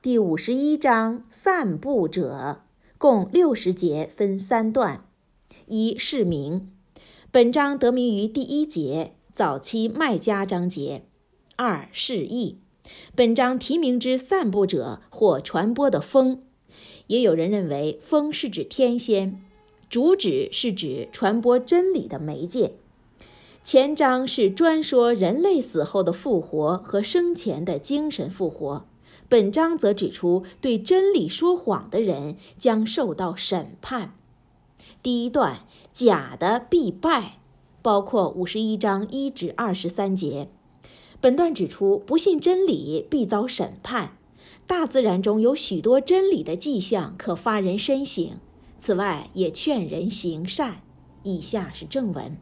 第五十一章散布者，共六十节，分三段。一释名，本章得名于第一节早期麦加章节。二释义，本章题名之散布者或传播的风，也有人认为风是指天仙，主旨是指传播真理的媒介。前章是专说人类死后的复活和生前的精神复活，本章则指出对真理说谎的人将受到审判。第一段假的必败，包括五十一章一至二十三节。本段指出不信真理必遭审判。大自然中有许多真理的迹象可发人深省，此外也劝人行善。以下是正文。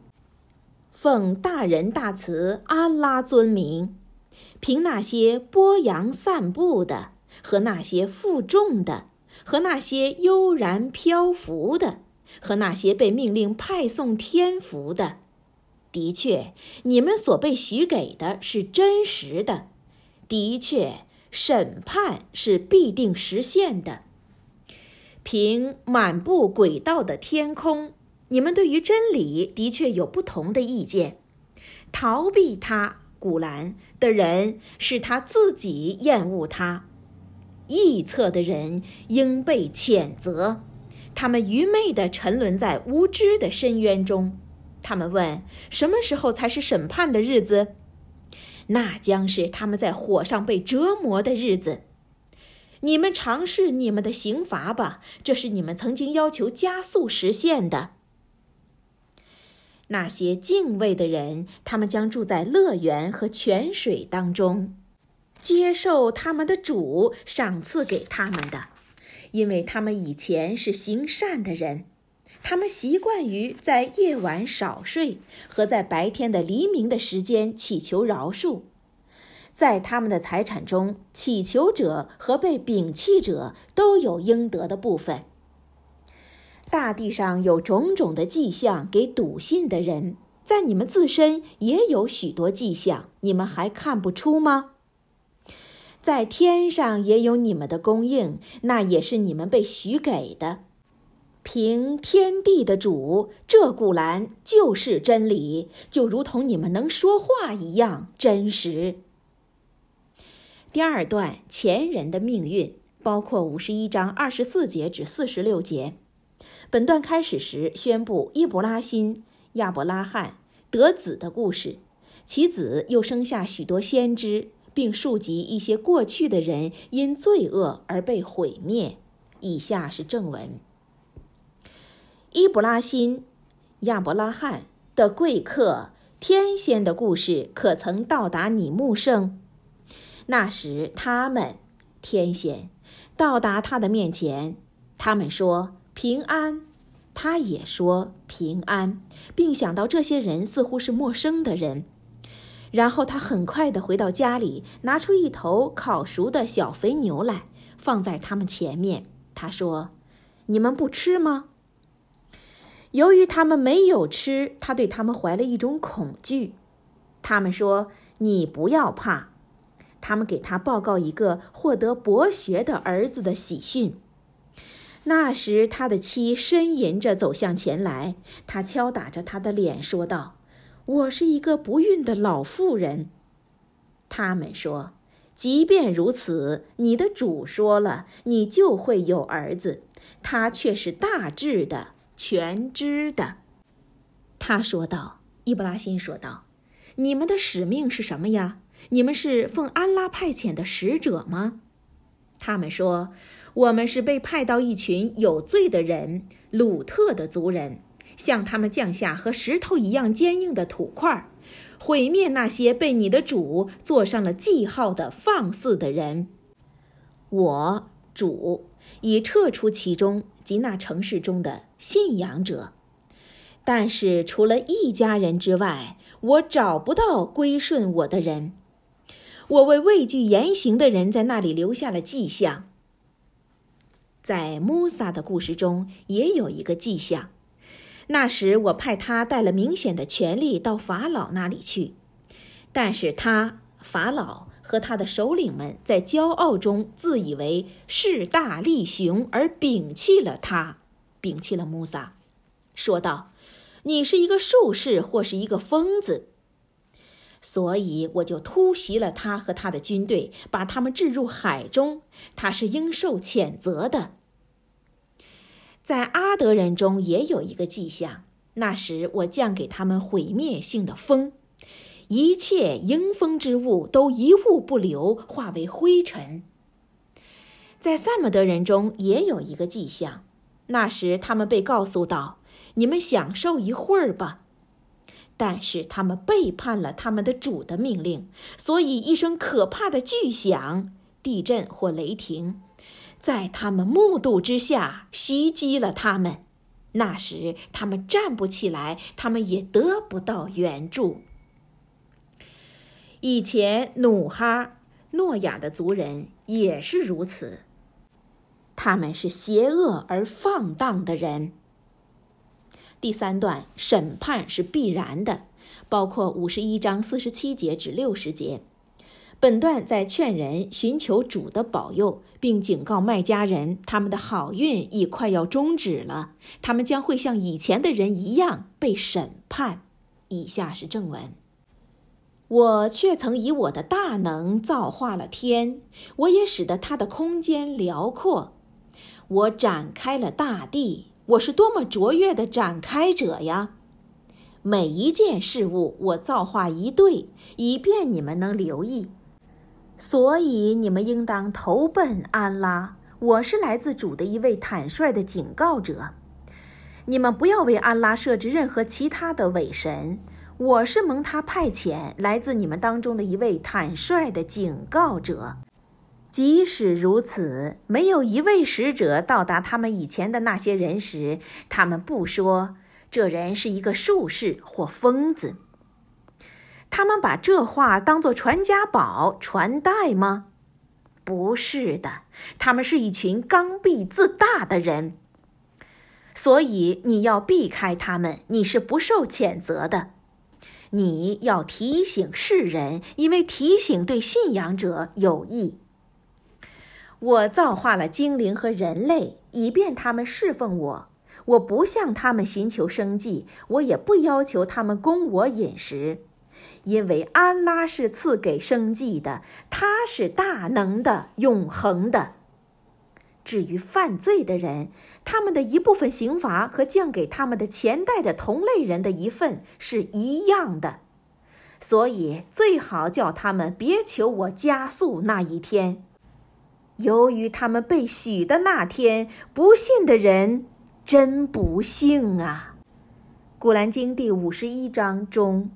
奉大仁大慈安拉尊名，凭那些波扬散布的，和那些负重的，和那些悠然漂浮的，和那些被命令派送天福的，的确，你们所被许给的是真实的。的确，审判是必定实现的。凭满布轨道的天空。你们对于真理的确有不同的意见，逃避它，古兰的人是他自己厌恶他，臆测的人应被谴责，他们愚昧地沉沦在无知的深渊中。他们问：什么时候才是审判的日子？那将是他们在火上被折磨的日子。你们尝试你们的刑罚吧，这是你们曾经要求加速实现的。那些敬畏的人，他们将住在乐园和泉水当中，接受他们的主赏赐给他们的，因为他们以前是行善的人。他们习惯于在夜晚少睡，和在白天的黎明的时间祈求饶恕。在他们的财产中，祈求者和被摒弃者都有应得的部分。大地上有种种的迹象给笃信的人，在你们自身也有许多迹象，你们还看不出吗？在天上也有你们的供应，那也是你们被许给的。凭天地的主，这古兰就是真理，就如同你们能说话一样真实。第二段前人的命运，包括五十一章二十四节至四十六节。本段开始时宣布伊布拉辛、亚伯拉罕得子的故事，其子又生下许多先知，并述及一些过去的人因罪恶而被毁灭。以下是正文：伊布拉辛、亚伯拉罕的贵客天仙的故事，可曾到达你目圣？那时他们天仙到达他的面前，他们说。平安，他也说平安，并想到这些人似乎是陌生的人。然后他很快地回到家里，拿出一头烤熟的小肥牛来，放在他们前面。他说：“你们不吃吗？”由于他们没有吃，他对他们怀了一种恐惧。他们说：“你不要怕。”他们给他报告一个获得博学的儿子的喜讯。那时，他的妻呻吟着走向前来，他敲打着他的脸，说道：“我是一个不孕的老妇人。”他们说：“即便如此，你的主说了，你就会有儿子，他却是大智的、全知的。”他说道：“伊布拉辛说道，你们的使命是什么呀？你们是奉安拉派遣的使者吗？”他们说：“我们是被派到一群有罪的人，鲁特的族人，向他们降下和石头一样坚硬的土块，毁灭那些被你的主做上了记号的放肆的人。我主已撤出其中及那城市中的信仰者，但是除了一家人之外，我找不到归顺我的人。”我为畏惧言行的人在那里留下了迹象。在穆萨的故事中也有一个迹象。那时我派他带了明显的权力到法老那里去，但是他法老和他的首领们在骄傲中自以为势大力雄，而摒弃了他，摒弃了穆萨，说道：“你是一个术士，或是一个疯子。”所以我就突袭了他和他的军队，把他们置入海中。他是应受谴责的。在阿德人中也有一个迹象，那时我降给他们毁灭性的风。一切迎风之物都一物不留，化为灰尘。在萨姆德人中也有一个迹象，那时他们被告诉道：“你们享受一会儿吧。”但是他们背叛了他们的主的命令，所以一声可怕的巨响，地震或雷霆，在他们目睹之下袭击了他们。那时他们站不起来，他们也得不到援助。以前努哈、诺亚的族人也是如此，他们是邪恶而放荡的人。第三段审判是必然的，包括五十一章四十七节至六十节。本段在劝人寻求主的保佑，并警告卖家人，他们的好运已快要终止了，他们将会像以前的人一样被审判。以下是正文。我却曾以我的大能造化了天，我也使得它的空间辽阔。我展开了大地，我是多么卓越的展开者呀！每一件事物我造化一对，以便你们能留意。所以你们应当投奔安拉。我是来自主的一位坦率的警告者。你们不要为安拉设置任何其他的伪神。我是蒙他派遣，来自你们当中的一位坦率的警告者。即使如此，没有一位使者到达他们以前的那些人时，他们不说这人是一个术士或疯子。他们把这话当作传家宝传代吗？不是的，他们是一群刚愎自大的人。所以你要避开他们，你是不受谴责的。你要提醒世人，因为提醒对信仰者有益。我造化了精灵和人类，以便他们侍奉我。我不向他们寻求生计，我也不要求他们供我饮食，因为安拉是赐给生计的，他是大能的、永恒的。至于犯罪的人，他们的一部分刑罚和降给他们的前代的同类人的一份是一样的，所以最好叫他们别求我加速那一天。由于他们被许的那天，不信的人真不幸啊！古兰经第五十一章中。